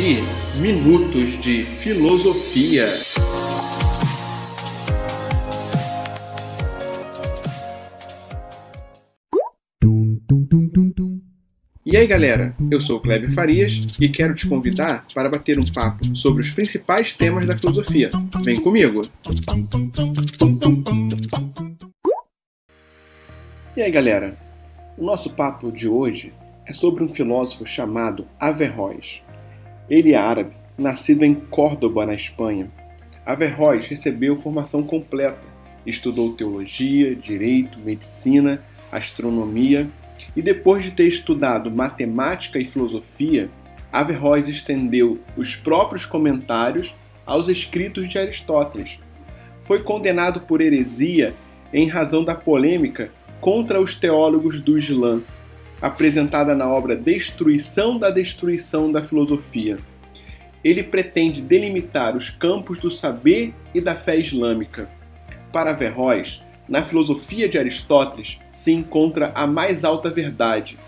ouvir Minutos de Filosofia. E aí galera, eu sou o Kleber Farias e quero te convidar para bater um papo sobre os principais temas da filosofia. Vem comigo! E aí galera, o nosso papo de hoje é sobre um filósofo chamado Averroes. Ele é árabe, nascido em Córdoba, na Espanha. Averroes recebeu formação completa, estudou teologia, direito, medicina, astronomia e depois de ter estudado matemática e filosofia, Averroes estendeu os próprios comentários aos escritos de Aristóteles. Foi condenado por heresia em razão da polêmica contra os teólogos do Islã, apresentada na obra Destruição da Destruição da Filosofia. Ele pretende delimitar os campos do saber e da fé islâmica. Para Averroes, na filosofia de Aristóteles se encontra a mais alta verdade,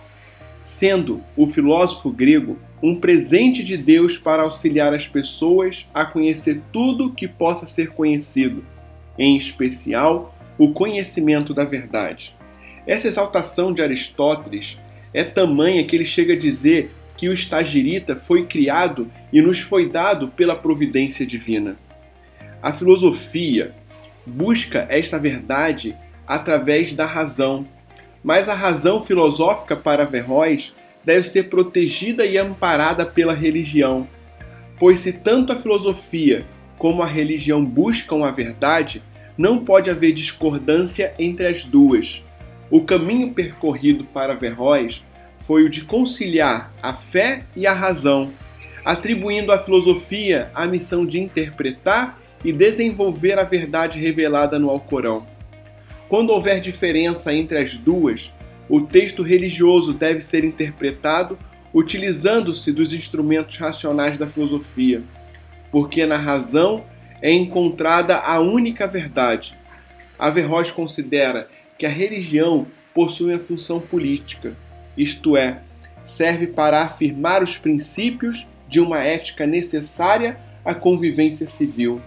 sendo o filósofo grego um presente de Deus para auxiliar as pessoas a conhecer tudo que possa ser conhecido, em especial o conhecimento da verdade. Essa exaltação de Aristóteles é tamanha que ele chega a dizer que o estagirita foi criado e nos foi dado pela providência divina. A filosofia busca esta verdade através da razão, mas a razão filosófica para Averroes deve ser protegida e amparada pela religião, pois se tanto a filosofia como a religião buscam a verdade, não pode haver discordância entre as duas. O caminho percorrido para Averroes foi o de conciliar a fé e a razão, atribuindo à filosofia a missão de interpretar e desenvolver a verdade revelada no Alcorão. Quando houver diferença entre as duas, o texto religioso deve ser interpretado utilizando-se dos instrumentos racionais da filosofia, porque na razão é encontrada a única verdade. Averroes considera que a religião possui uma função política, isto é, serve para afirmar os princípios de uma ética necessária à convivência civil.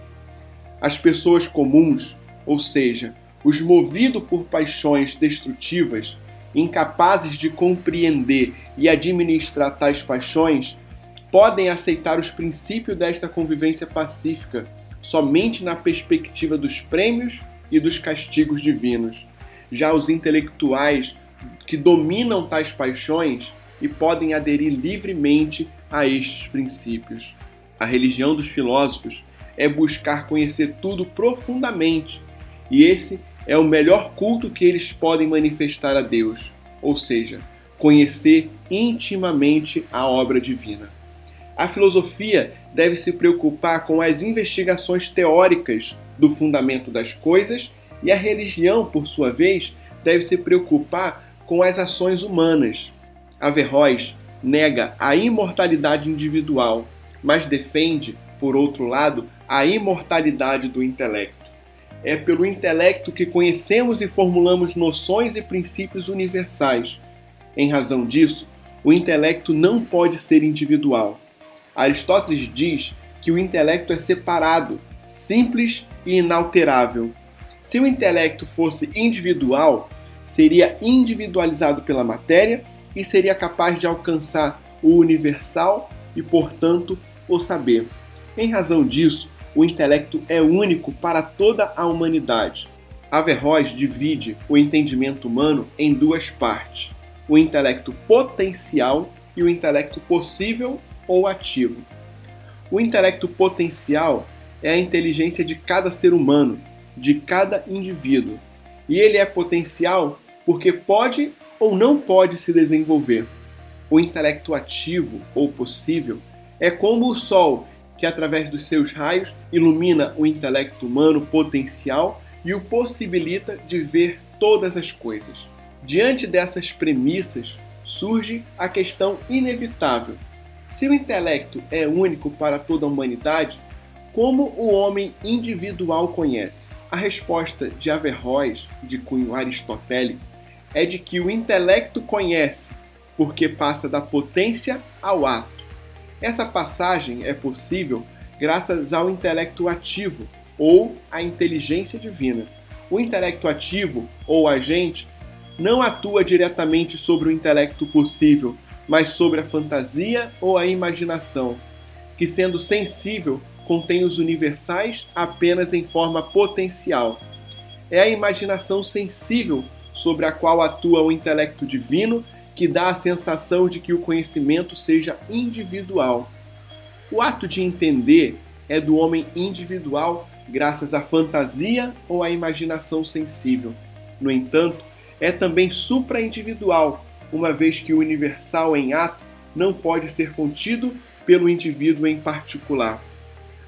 As pessoas comuns, ou seja, os movidos por paixões destrutivas, incapazes de compreender e administrar tais paixões, podem aceitar os princípios desta convivência pacífica somente na perspectiva dos prêmios e dos castigos divinos. Já os intelectuais que dominam tais paixões e podem aderir livremente a estes princípios. A religião dos filósofos é buscar conhecer tudo profundamente, e esse é o melhor culto que eles podem manifestar a Deus, ou seja, conhecer intimamente a obra divina. A filosofia deve se preocupar com as investigações teóricas do fundamento das coisas e a religião, por sua vez, deve se preocupar com as ações humanas. Averroes nega a imortalidade individual, mas defende, por outro lado, a imortalidade do intelecto. É pelo intelecto que conhecemos e formulamos noções e princípios universais. Em razão disso, o intelecto não pode ser individual. Aristóteles diz que o intelecto é separado, simples e inalterável, se o intelecto fosse individual, seria individualizado pela matéria e seria capaz de alcançar o universal e, portanto, o saber. Em razão disso, o intelecto é único para toda a humanidade. Averroes divide o entendimento humano em duas partes: o intelecto potencial e o intelecto possível ou ativo. O intelecto potencial é a inteligência de cada ser humano, de cada indivíduo. E ele é potencial porque pode ou não pode se desenvolver. O intelecto ativo ou possível é como o Sol, que através dos seus raios ilumina o intelecto humano potencial e o possibilita de ver todas as coisas. Diante dessas premissas, surge a questão inevitável: se o intelecto é único para toda a humanidade, como o homem individual conhece? A resposta de Averroes, de cunho aristotélico, é de que o intelecto conhece, porque passa da potência ao ato. Essa passagem é possível graças ao intelecto ativo ou à inteligência divina. O intelecto ativo ou agente não atua diretamente sobre o intelecto possível, mas sobre a fantasia ou a imaginação, que, sendo sensível, contém os universais apenas em forma potencial. É a imaginação sensível sobre a qual atua o intelecto divino que dá a sensação de que o conhecimento seja individual. O ato de entender é do homem individual graças à fantasia ou à imaginação sensível. No entanto, é também supra-individual, uma vez que o universal em ato não pode ser contido pelo indivíduo em particular.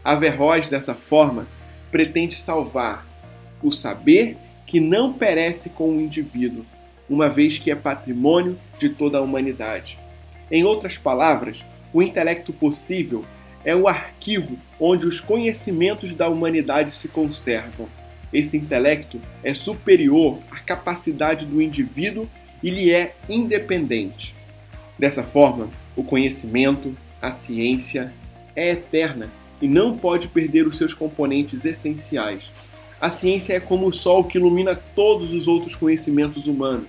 Averroes, dessa forma, pretende salvar o saber que não perece com o indivíduo, uma vez que é patrimônio de toda a humanidade. Em outras palavras, o intelecto possível é o arquivo onde os conhecimentos da humanidade se conservam. Esse intelecto é superior à capacidade do indivíduo e lhe é independente. Dessa forma, o conhecimento, a ciência, é eterna e não pode perder os seus componentes essenciais. A ciência é como o sol que ilumina todos os outros conhecimentos humanos.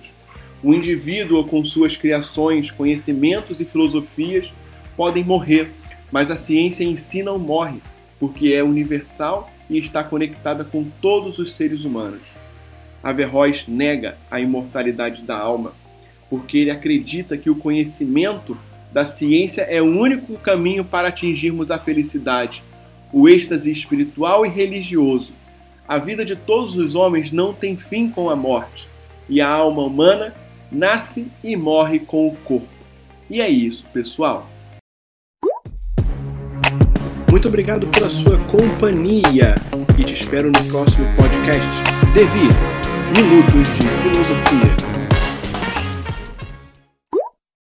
O indivíduo, com suas criações, conhecimentos e filosofias, podem morrer, mas a ciência em si não morre, porque é universal e está conectada com todos os seres humanos. Averroes nega a imortalidade da alma, porque ele acredita que o conhecimento da ciência é o único caminho para atingirmos a felicidade, o êxtase espiritual e religioso. A vida de todos os homens não tem fim com a morte, e a alma humana nasce e morre com o corpo. E é isso, pessoal. Muito obrigado pela sua companhia e te espero no próximo podcast. Devi, Minutos de Filosofia.